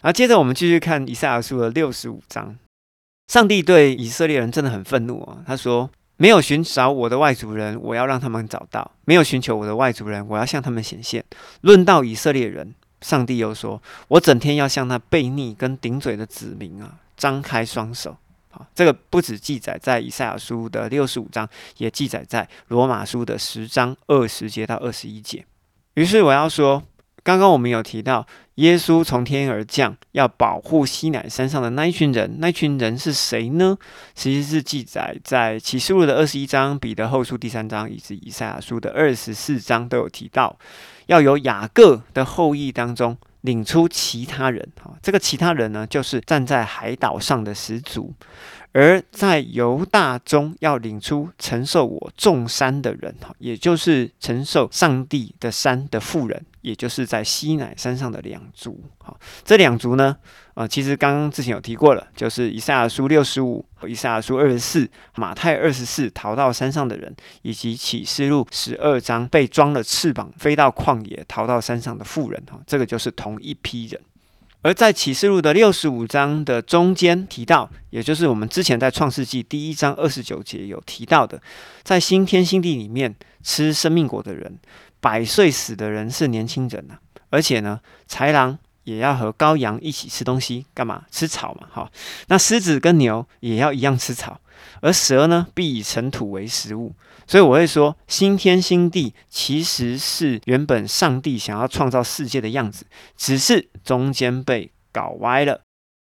好，接着我们继续看以赛亚书的六十五章。上帝对以色列人真的很愤怒啊！他说：“没有寻找我的外族人，我要让他们找到；没有寻求我的外族人，我要向他们显现。”论到以色列人，上帝又说：“我整天要向那悖逆跟顶嘴的子民啊，张开双手。”好，这个不止记载在以赛亚书的六十五章，也记载在罗马书的十章二十节到二十一节。于是我要说。刚刚我们有提到，耶稣从天而降，要保护西乃山上的那一群人。那群人是谁呢？其实是记载在启示录的二十一章、彼得后书第三章以及以赛亚书的二十四章都有提到，要由雅各的后裔当中领出其他人。哈，这个其他人呢，就是站在海岛上的始祖。而在犹大中要领出承受我众山的人，哈，也就是承受上帝的山的富人，也就是在西乃山上的两族，好，这两族呢，呃，其实刚刚之前有提过了，就是以赛亚书六十五、以赛亚书二十四、马太二十四逃到山上的人，以及启示录十二章被装了翅膀飞到旷野逃到山上的富人，哈，这个就是同一批人。而在启示录的六十五章的中间提到，也就是我们之前在创世纪第一章二十九节有提到的，在新天新地里面吃生命果的人，百岁死的人是年轻人呐，而且呢，豺狼也要和羔羊一起吃东西，干嘛？吃草嘛，哈。那狮子跟牛也要一样吃草，而蛇呢，必以尘土为食物。所以我会说，新天新地其实是原本上帝想要创造世界的样子，只是中间被搞歪了。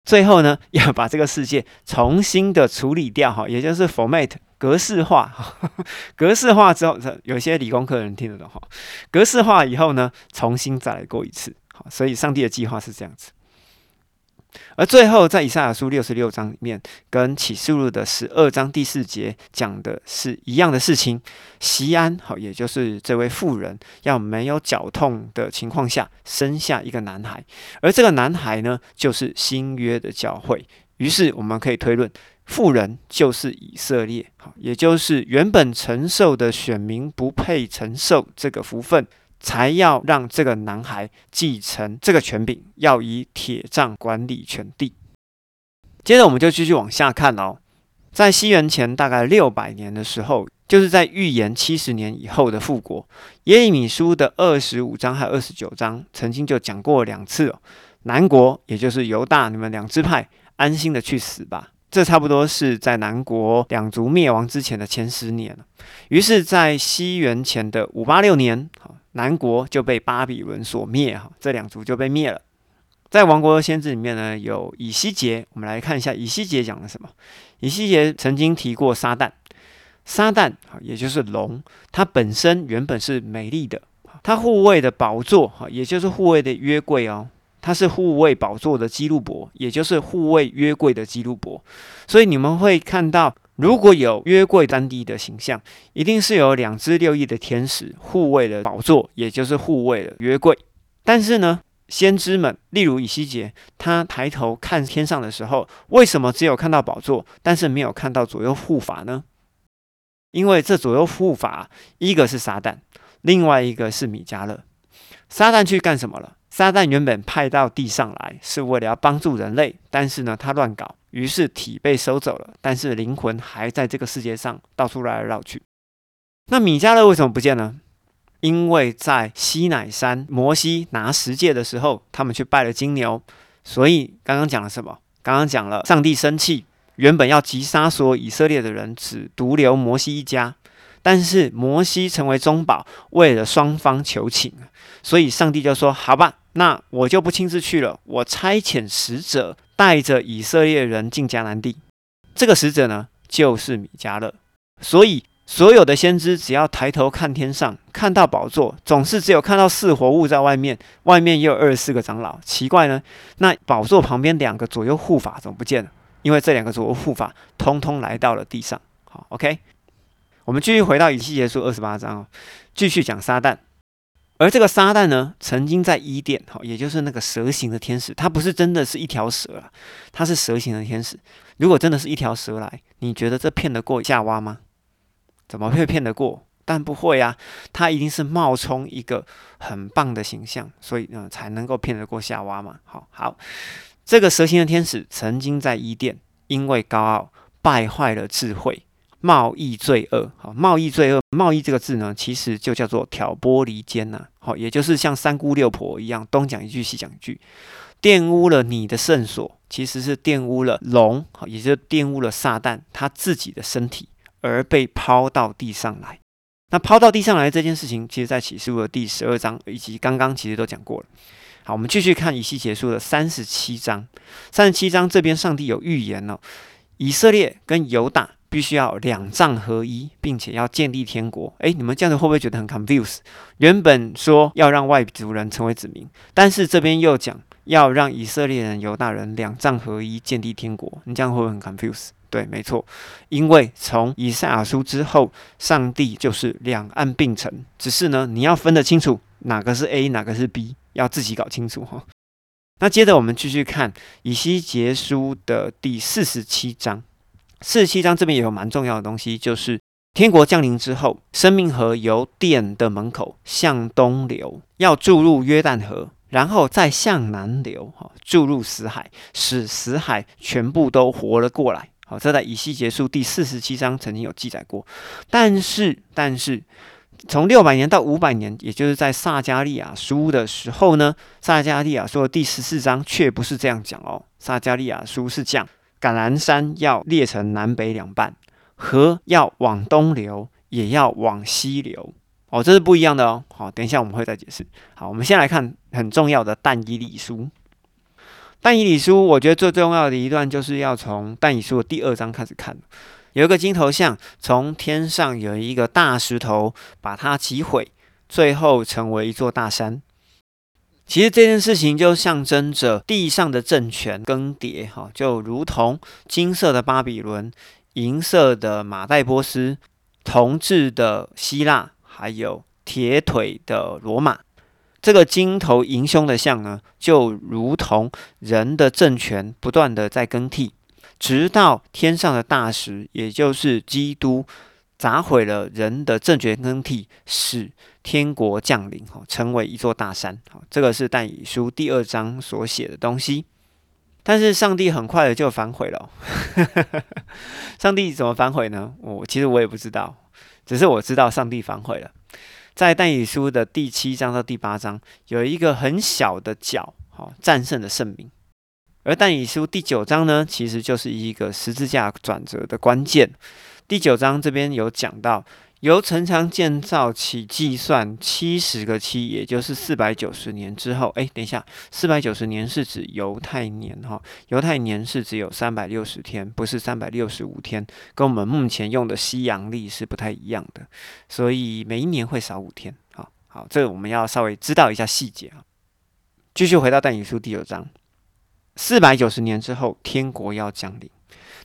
最后呢，要把这个世界重新的处理掉，哈，也就是 format 格式化，格式化之后，有些理工科人听得懂，哈，格式化以后呢，重新再来过一次，好，所以上帝的计划是这样子。而最后，在以赛亚书六十六章里面，跟启示录的十二章第四节讲的是一样的事情。西安，好，也就是这位妇人，要没有脚痛的情况下生下一个男孩，而这个男孩呢，就是新约的教会。于是我们可以推论，富人就是以色列，好，也就是原本承受的选民不配承受这个福分。才要让这个男孩继承这个权柄，要以铁杖管理全地。接着，我们就继续往下看哦。在西元前大概六百年的时候，就是在预言七十年以后的复国。耶利米书的二十五章和二十九章曾经就讲过两次哦。南国，也就是犹大，你们两支派安心的去死吧。这差不多是在南国两族灭亡之前的前十年于是，在西元前的五八六年，南国就被巴比伦所灭，哈，这两族就被灭了。在王国的先知里面呢，有以西结，我们来看一下以西结讲了什么。以西结曾经提过撒旦，撒旦啊，也就是龙，它本身原本是美丽的，它护卫的宝座，哈，也就是护卫的约柜哦，它是护卫宝座的基路伯，也就是护卫约柜的基路伯。所以你们会看到。如果有约柜三 D 的形象，一定是有两只六翼的天使护卫的宝座，也就是护卫的约柜。但是呢，先知们，例如以西结，他抬头看天上的时候，为什么只有看到宝座，但是没有看到左右护法呢？因为这左右护法，一个是撒旦，另外一个是米迦勒。撒旦去干什么了？撒旦原本派到地上来，是为了要帮助人类，但是呢，他乱搞。于是体被收走了，但是灵魂还在这个世界上到处绕来绕去。那米迦勒为什么不见呢？因为在西乃山，摩西拿十诫的时候，他们去拜了金牛，所以刚刚讲了什么？刚刚讲了上帝生气，原本要击杀所有以色列的人，只独留摩西一家。但是摩西成为中保，为了双方求情，所以上帝就说：“好吧，那我就不亲自去了，我差遣使者。”带着以色列人进迦南地，这个使者呢，就是米迦勒。所以，所有的先知只要抬头看天上，看到宝座，总是只有看到四活物在外面，外面也有二十四个长老。奇怪呢，那宝座旁边两个左右护法怎么不见了？因为这两个左右护法通通来到了地上。好，OK，我们继续回到以西结书二十八章哦，继续讲撒旦。而这个撒旦呢，曾经在伊甸，哈，也就是那个蛇形的天使，它不是真的是一条蛇啊，它是蛇形的天使。如果真的是一条蛇来，你觉得这骗得过夏娃吗？怎么会骗得过？但不会啊，他一定是冒充一个很棒的形象，所以呢才能够骗得过夏娃嘛。好好，这个蛇形的天使曾经在伊甸，因为高傲败坏了智慧，贸易罪恶。好，贸易罪恶，贸易这个字呢，其实就叫做挑拨离间呐。好，也就是像三姑六婆一样，东讲一句西讲一句。玷污了你的圣所，其实是玷污了龙，也就是玷污了撒旦他自己的身体，而被抛到地上来。那抛到地上来这件事情，其实在启示录的第十二章以及刚刚其实都讲过了。好，我们继续看以西结束的三十七章。三十七章这边，上帝有预言了，以色列跟犹大必须要两杖合一，并且要建立天国。诶，你们这样子会不会觉得很 confuse？原本说要让外族人成为子民，但是这边又讲。要让以色列人、犹大人两杖合一，建立天国，你这样会不会很 confuse？对，没错，因为从以赛亚书之后，上帝就是两岸并存，只是呢，你要分得清楚哪个是 A，哪个是 B，要自己搞清楚哈。那接着我们继续看以西结书的第四十七章，四十七章这边也有蛮重要的东西，就是天国降临之后，生命河由殿的门口向东流，要注入约旦河。然后再向南流，哈，注入死海，使死海全部都活了过来。好，这在以西结束第四十七章曾经有记载过。但是，但是从六百年到五百年，也就是在撒加利亚书的时候呢，撒加利亚书的第十四章却不是这样讲哦。撒加利亚书是讲橄榄山要裂成南北两半，河要往东流，也要往西流。哦，这是不一样的哦。好，等一下我们会再解释。好，我们先来看很重要的但以理书。但以理书，我觉得最重要的一段就是要从但以书的第二章开始看。有一个金头像，从天上有一个大石头把它击毁，最后成为一座大山。其实这件事情就象征着地上的政权更迭，哈，就如同金色的巴比伦、银色的马代波斯、铜制的希腊。还有铁腿的罗马，这个金头银胸的像呢，就如同人的政权不断的在更替，直到天上的大石，也就是基督砸毁了人的政权更替，使天国降临，哈，成为一座大山。好，这个是但以书第二章所写的东西。但是上帝很快的就反悔了。上帝怎么反悔呢？我其实我也不知道。只是我知道上帝反悔了，在但以书的第七章到第八章有一个很小的角，好战胜的圣名，而但以书第九章呢，其实就是一个十字架转折的关键。第九章这边有讲到。由城墙建造起计算七十个七，也就是四百九十年之后。哎，等一下，四百九十年是指犹太年哈，犹太年是只有三百六十天，不是三百六十五天，跟我们目前用的西洋历是不太一样的，所以每一年会少五天。好，好，这个我们要稍微知道一下细节啊。继续回到但以书第九章，四百九十年之后，天国要降临，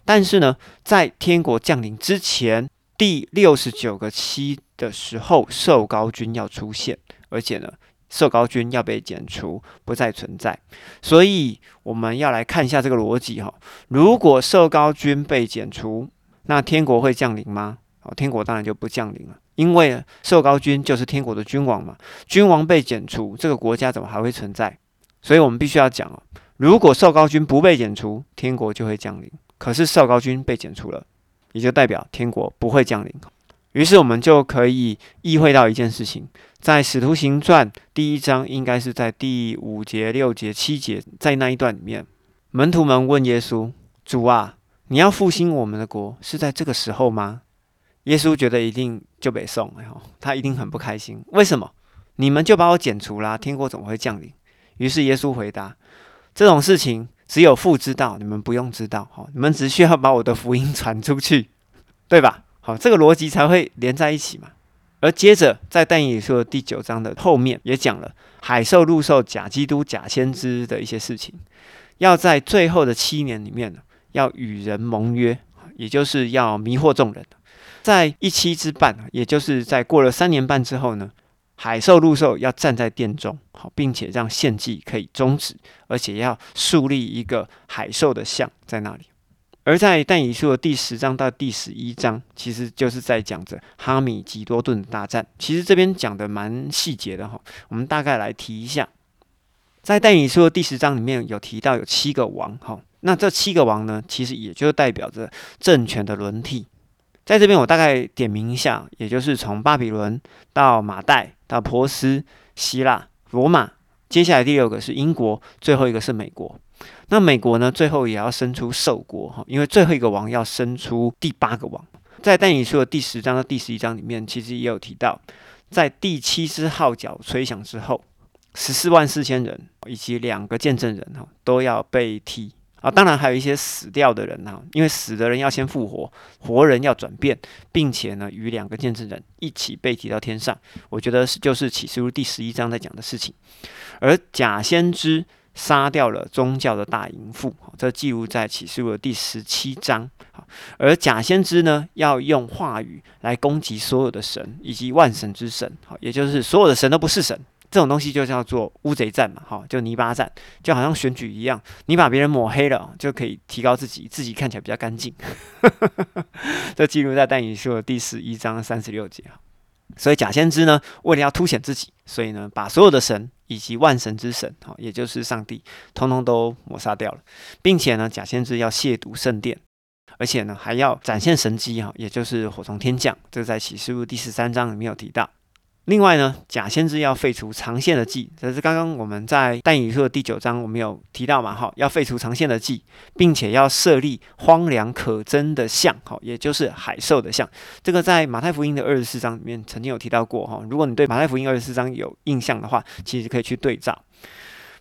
但是呢，在天国降临之前。第六十九个七的时候，受高君要出现，而且呢，受高君要被剪除，不再存在。所以我们要来看一下这个逻辑哈。如果受高君被剪除，那天国会降临吗？哦，天国当然就不降临了，因为受高君就是天国的君王嘛。君王被剪除，这个国家怎么还会存在？所以我们必须要讲哦，如果受高君不被剪除，天国就会降临。可是少高君被剪除了。也就代表天国不会降临，于是我们就可以意会到一件事情，在使徒行传第一章，应该是在第五节、六节、七节，在那一段里面，门徒们问耶稣：“主啊，你要复兴我们的国，是在这个时候吗？”耶稣觉得一定就被送，了，他一定很不开心。为什么？你们就把我剪除啦，天国怎么会降临？于是耶稣回答：“这种事情。”只有父知道，你们不用知道，好，你们只需要把我的福音传出去，对吧？好，这个逻辑才会连在一起嘛。而接着在但以理书第九章的后面也讲了海兽、陆兽、假基督、假先知的一些事情，要在最后的七年里面，要与人盟约，也就是要迷惑众人。在一期之半，也就是在过了三年半之后呢。海兽、陆兽要站在殿中，好，并且让献祭可以终止，而且要树立一个海兽的像在那里。而在但以书的第十章到第十一章，其实就是在讲着哈米吉多顿的大战。其实这边讲的蛮细节的哈，我们大概来提一下。在但以书的第十章里面有提到有七个王哈，那这七个王呢，其实也就代表着政权的轮替。在这边我大概点名一下，也就是从巴比伦到马代到波斯、希腊、罗马，接下来第六个是英国，最后一个是美国。那美国呢？最后也要生出兽国哈，因为最后一个王要生出第八个王。在但以书的第十章到第十一章里面，其实也有提到，在第七支号角吹响之后，十四万四千人以及两个见证人哈都要被踢啊。当然还有一些死掉的人啊，因为死的人要先复活，活人要转变，并且呢与两个见证人一起被提到天上。我觉得是就是启示录第十一章在讲的事情，而假先知。杀掉了宗教的大淫妇，这记录在启示录的第十七章。而假先知呢，要用话语来攻击所有的神以及万神之神，好，也就是所有的神都不是神。这种东西就叫做乌贼战嘛，哈，就泥巴战，就好像选举一样，你把别人抹黑了，就可以提高自己，自己看起来比较干净。这记录在但以书的第十一章三十六节所以假先知呢，为了要凸显自己，所以呢，把所有的神以及万神之神，哈，也就是上帝，通通都抹杀掉了，并且呢，假先知要亵渎圣殿，而且呢，还要展现神迹，哈，也就是火从天降，这在启示录第十三章里面有提到。另外呢，假先知要废除长线的祭，这是刚刚我们在但以书的第九章我们有提到嘛，哈，要废除长线的祭，并且要设立荒凉可憎的像，哈，也就是海兽的像。这个在马太福音的二十四章里面曾经有提到过，哈。如果你对马太福音二十四章有印象的话，其实可以去对照，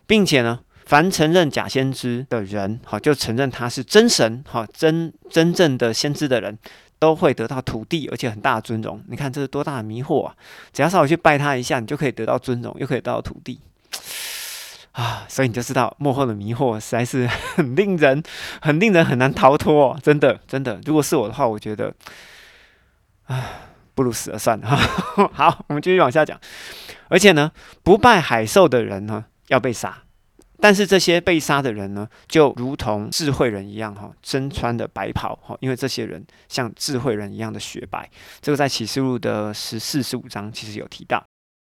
并且呢，凡承认假先知的人，好，就承认他是真神，哈，真真正的先知的人。都会得到土地，而且很大的尊荣。你看这是多大的迷惑啊！只要稍微去拜他一下，你就可以得到尊荣，又可以得到土地啊！所以你就知道幕后的迷惑实在是很令人、很令人很难逃脱。真的，真的，如果是我的话，我觉得，啊，不如死了算了。好，我们继续往下讲。而且呢，不拜海兽的人呢，要被杀。但是这些被杀的人呢，就如同智慧人一样，哈，身穿的白袍，哈，因为这些人像智慧人一样的雪白。这个在启示录的十四、十五章其实有提到。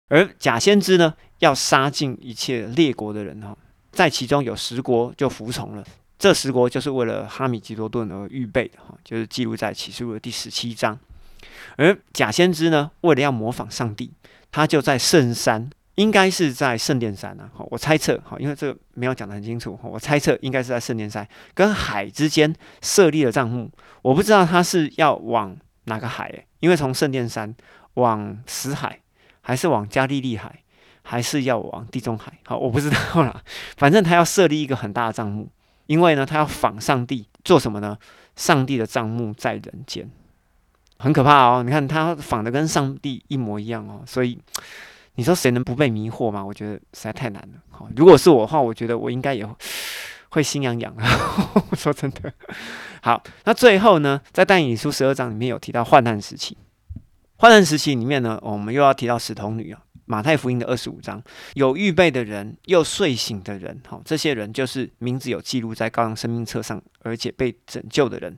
而假先知呢，要杀尽一切列国的人，哈，在其中有十国就服从了。这十国就是为了哈米吉多顿而预备的，哈，就是记录在启示录的第十七章。而假先知呢，为了要模仿上帝，他就在圣山。应该是在圣殿山啊，好，我猜测，哈，因为这个没有讲得很清楚，我猜测应该是在圣殿山跟海之间设立了帐目，我不知道他是要往哪个海，因为从圣殿山往死海，还是往加利利海，还是要往地中海，好，我不知道啦，反正他要设立一个很大的帐目，因为呢，他要仿上帝做什么呢？上帝的帐目在人间，很可怕哦，你看他仿的跟上帝一模一样哦，所以。你说谁能不被迷惑吗？我觉得实在太难了。好，如果是我的话，我觉得我应该也会心痒痒。说真的，好，那最后呢，在但以书十二章里面有提到患难时期。患难时期里面呢，我们又要提到使童女啊。马太福音的二十五章，有预备的人，又睡醒的人，好，这些人就是名字有记录在羔羊生命册上，而且被拯救的人。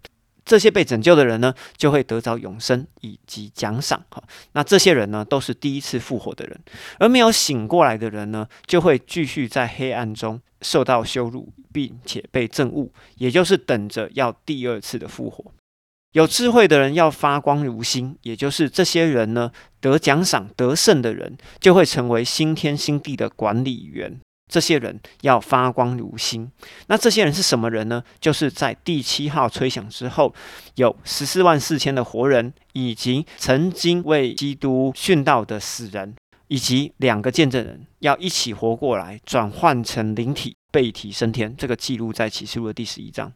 这些被拯救的人呢，就会得着永生以及奖赏。哈，那这些人呢，都是第一次复活的人，而没有醒过来的人呢，就会继续在黑暗中受到羞辱，并且被憎恶，也就是等着要第二次的复活。有智慧的人要发光如星，也就是这些人呢，得奖赏得胜的人，就会成为新天新地的管理员。这些人要发光如星，那这些人是什么人呢？就是在第七号吹响之后，有十四万四千的活人，以及曾经为基督殉道的死人，以及两个见证人，要一起活过来，转换成灵体，被体升天。这个记录在启示录的第十一章。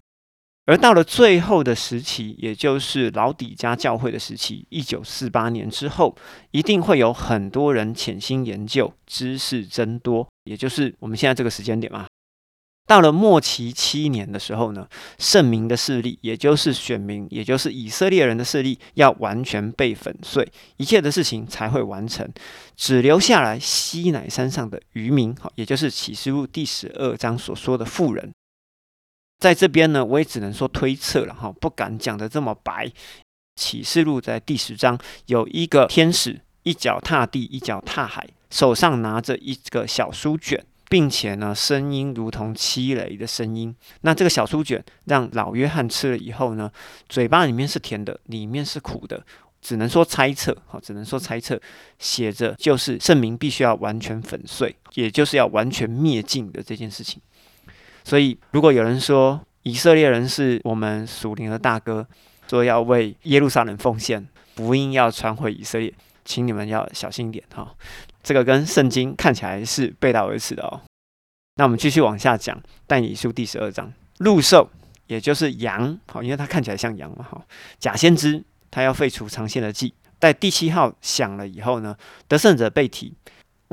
而到了最后的时期，也就是老底家教会的时期，一九四八年之后，一定会有很多人潜心研究，知识增多，也就是我们现在这个时间点嘛。到了末期七年的时候呢，圣明的势力，也就是选民，也就是以色列人的势力，要完全被粉碎，一切的事情才会完成，只留下来西乃山上的渔民，好，也就是启示录第十二章所说的富人。在这边呢，我也只能说推测了哈，不敢讲的这么白。启示录在第十章有一个天使，一脚踏地，一脚踏海，手上拿着一个小书卷，并且呢，声音如同凄雷的声音。那这个小书卷让老约翰吃了以后呢，嘴巴里面是甜的，里面是苦的。只能说猜测，好，只能说猜测。写着就是圣名必须要完全粉碎，也就是要完全灭尽的这件事情。所以，如果有人说以色列人是我们属灵的大哥，说要为耶路撒冷奉献，福音要传回以色列，请你们要小心一点哈。这个跟圣经看起来是背道而驰的哦。那我们继续往下讲，但以书第十二章，鹿兽，也就是羊，好，因为它看起来像羊嘛，哈，假先知。他要废除长线的计，在第七号响了以后呢，得胜者被提，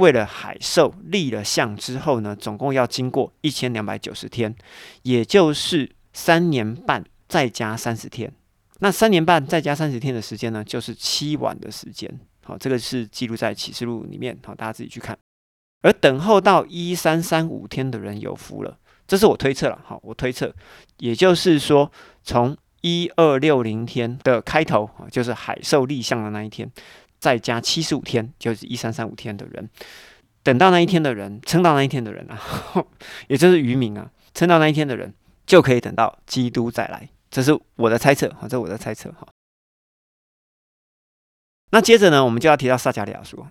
为了海兽立了像之后呢，总共要经过一千两百九十天，也就是三年半再加三十天。那三年半再加三十天的时间呢，就是七晚的时间。好，这个是记录在启示录里面，好，大家自己去看。而等候到一三三五天的人有福了，这是我推测了。好，我推测，也就是说从。一二六零天的开头，就是海兽立像的那一天，再加七十五天，就是一三三五天的人，等到那一天的人，撑到那一天的人啊，也就是渔民啊，撑到那一天的人，就可以等到基督再来。这是我的猜测哈，这是我的猜测哈。那接着呢，我们就要提到撒加利亚书。